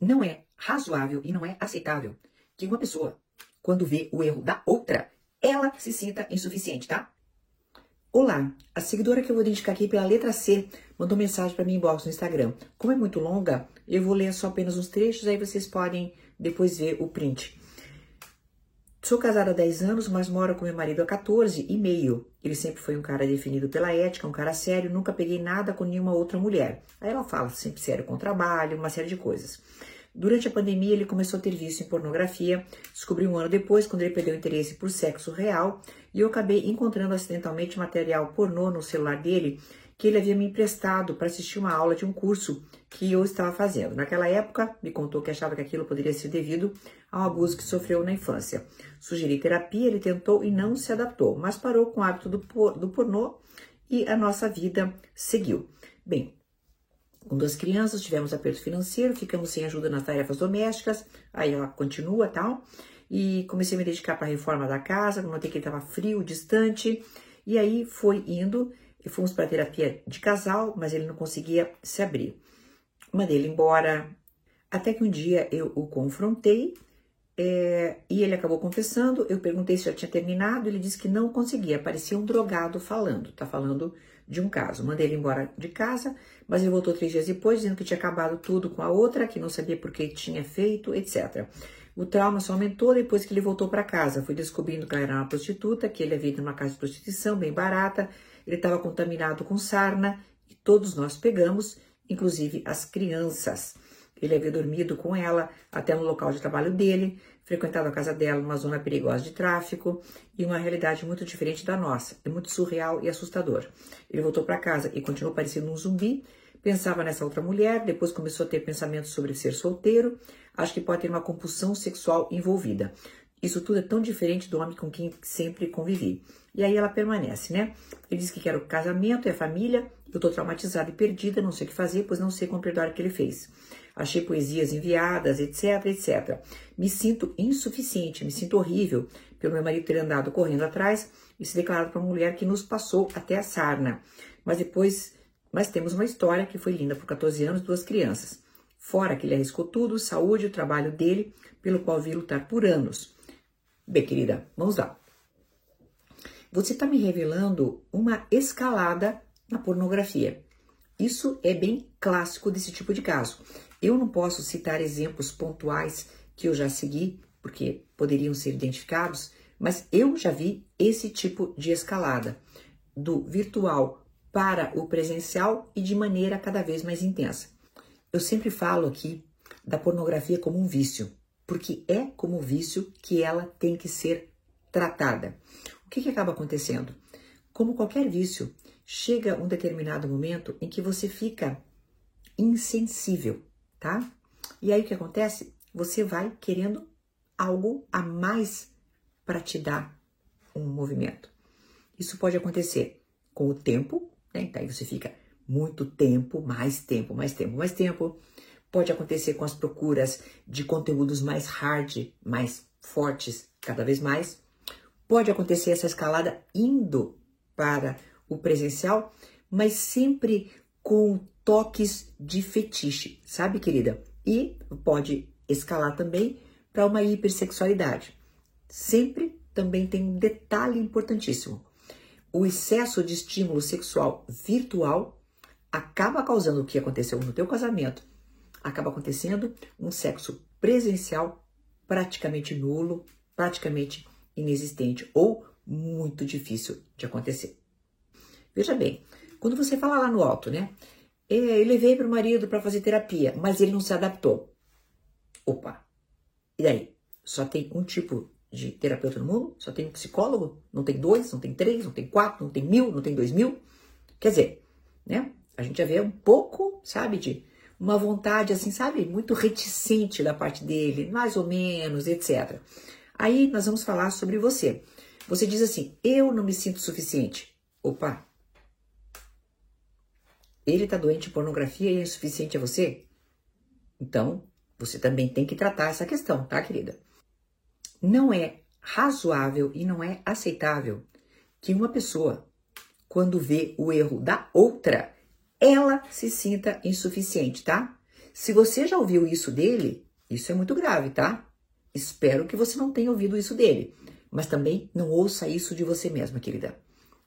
Não é razoável e não é aceitável que uma pessoa, quando vê o erro da outra, ela se sinta insuficiente, tá? Olá, a seguidora que eu vou identificar aqui pela letra C mandou mensagem para mim inbox no Instagram. Como é muito longa, eu vou ler só apenas uns trechos, aí vocês podem depois ver o print. Sou casada há 10 anos, mas moro com meu marido há 14 e meio. Ele sempre foi um cara definido pela ética, um cara sério, nunca peguei nada com nenhuma outra mulher. Aí ela fala sempre sério com trabalho, uma série de coisas. Durante a pandemia, ele começou a ter vício em pornografia. Descobri um ano depois, quando ele perdeu interesse por sexo real, e eu acabei encontrando acidentalmente material pornô no celular dele que ele havia me emprestado para assistir uma aula de um curso que eu estava fazendo. Naquela época, me contou que achava que aquilo poderia ser devido ao abuso que sofreu na infância. Sugeri terapia, ele tentou e não se adaptou, mas parou com o hábito do, por, do pornô e a nossa vida seguiu. Bem, com duas crianças, tivemos aperto financeiro, ficamos sem ajuda nas tarefas domésticas, aí ela continua tal, e comecei a me dedicar para a reforma da casa, notei que ele estava frio, distante, e aí foi indo, e fomos para terapia de casal, mas ele não conseguia se abrir. Mandei ele embora, até que um dia eu o confrontei é, e ele acabou confessando. Eu perguntei se já tinha terminado, ele disse que não conseguia, parecia um drogado falando. Tá falando de um caso. Mandei ele embora de casa, mas ele voltou três dias depois, dizendo que tinha acabado tudo com a outra, que não sabia por que tinha feito, etc. O trauma só aumentou depois que ele voltou para casa. Fui descobrindo que ela era uma prostituta, que ele havia ido numa casa de prostituição bem barata, ele estava contaminado com sarna e todos nós pegamos, inclusive as crianças. Ele havia dormido com ela até no local de trabalho dele, frequentado a casa dela numa zona perigosa de tráfico e uma realidade muito diferente da nossa. É muito surreal e assustador. Ele voltou para casa e continuou parecendo um zumbi. Pensava nessa outra mulher, depois começou a ter pensamentos sobre ser solteiro. Acho que pode ter uma compulsão sexual envolvida. Isso tudo é tão diferente do homem com quem sempre convivi. E aí ela permanece, né? Ele diz que quer o casamento e a família. Eu tô traumatizada e perdida, não sei o que fazer, pois não sei como perdoar o que ele fez. Achei poesias enviadas, etc, etc. Me sinto insuficiente, me sinto horrível pelo meu marido ter andado correndo atrás e se declarado para uma mulher que nos passou até a sarna. Mas depois, mas temos uma história que foi linda por 14 anos, duas crianças. Fora que ele arriscou tudo, saúde, o trabalho dele, pelo qual vi lutar por anos. Bem, querida, vamos lá. Você está me revelando uma escalada na pornografia. Isso é bem clássico desse tipo de caso. Eu não posso citar exemplos pontuais que eu já segui, porque poderiam ser identificados, mas eu já vi esse tipo de escalada do virtual para o presencial e de maneira cada vez mais intensa. Eu sempre falo aqui da pornografia como um vício porque é como vício que ela tem que ser tratada. O que, que acaba acontecendo? Como qualquer vício, chega um determinado momento em que você fica insensível, tá? E aí o que acontece? Você vai querendo algo a mais para te dar um movimento. Isso pode acontecer com o tempo, né? Então aí você fica muito tempo, mais tempo, mais tempo, mais tempo. Pode acontecer com as procuras de conteúdos mais hard, mais fortes, cada vez mais. Pode acontecer essa escalada indo para o presencial, mas sempre com toques de fetiche, sabe, querida? E pode escalar também para uma hipersexualidade. Sempre também tem um detalhe importantíssimo. O excesso de estímulo sexual virtual acaba causando o que aconteceu no teu casamento acaba acontecendo um sexo presencial praticamente nulo, praticamente inexistente ou muito difícil de acontecer. Veja bem, quando você fala lá no alto, né? É, eu levei para o marido para fazer terapia, mas ele não se adaptou. Opa! E daí? Só tem um tipo de terapeuta no mundo? Só tem um psicólogo? Não tem dois? Não tem três? Não tem quatro? Não tem mil? Não tem dois mil? Quer dizer, né? A gente já vê um pouco, sabe, de uma vontade assim, sabe, muito reticente da parte dele, mais ou menos, etc. Aí nós vamos falar sobre você. Você diz assim: eu não me sinto suficiente. Opa! Ele tá doente de pornografia e é insuficiente a você? Então, você também tem que tratar essa questão, tá, querida? Não é razoável e não é aceitável que uma pessoa, quando vê o erro da outra, ela se sinta insuficiente, tá? Se você já ouviu isso dele, isso é muito grave, tá? Espero que você não tenha ouvido isso dele, mas também não ouça isso de você mesma, querida.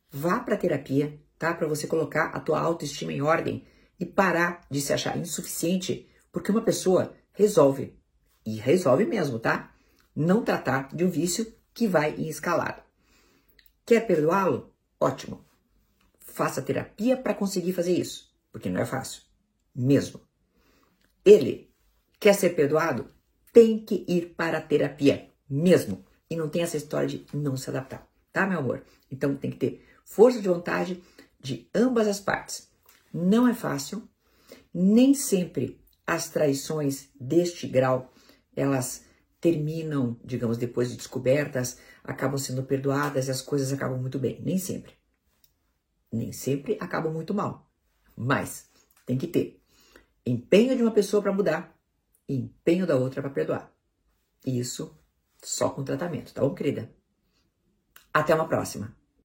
Vá para terapia, tá? Para você colocar a tua autoestima em ordem e parar de se achar insuficiente, porque uma pessoa resolve e resolve mesmo, tá? Não tratar de um vício que vai em escalada. Quer perdoá-lo? Ótimo. Faça terapia para conseguir fazer isso, porque não é fácil, mesmo. Ele quer ser perdoado? Tem que ir para a terapia, mesmo. E não tem essa história de não se adaptar, tá, meu amor? Então tem que ter força de vontade de ambas as partes. Não é fácil, nem sempre as traições deste grau elas terminam, digamos, depois de descobertas, acabam sendo perdoadas e as coisas acabam muito bem. Nem sempre. Nem sempre acabam muito mal. Mas tem que ter empenho de uma pessoa para mudar e empenho da outra para perdoar. Isso só com tratamento, tá bom, querida? Até uma próxima.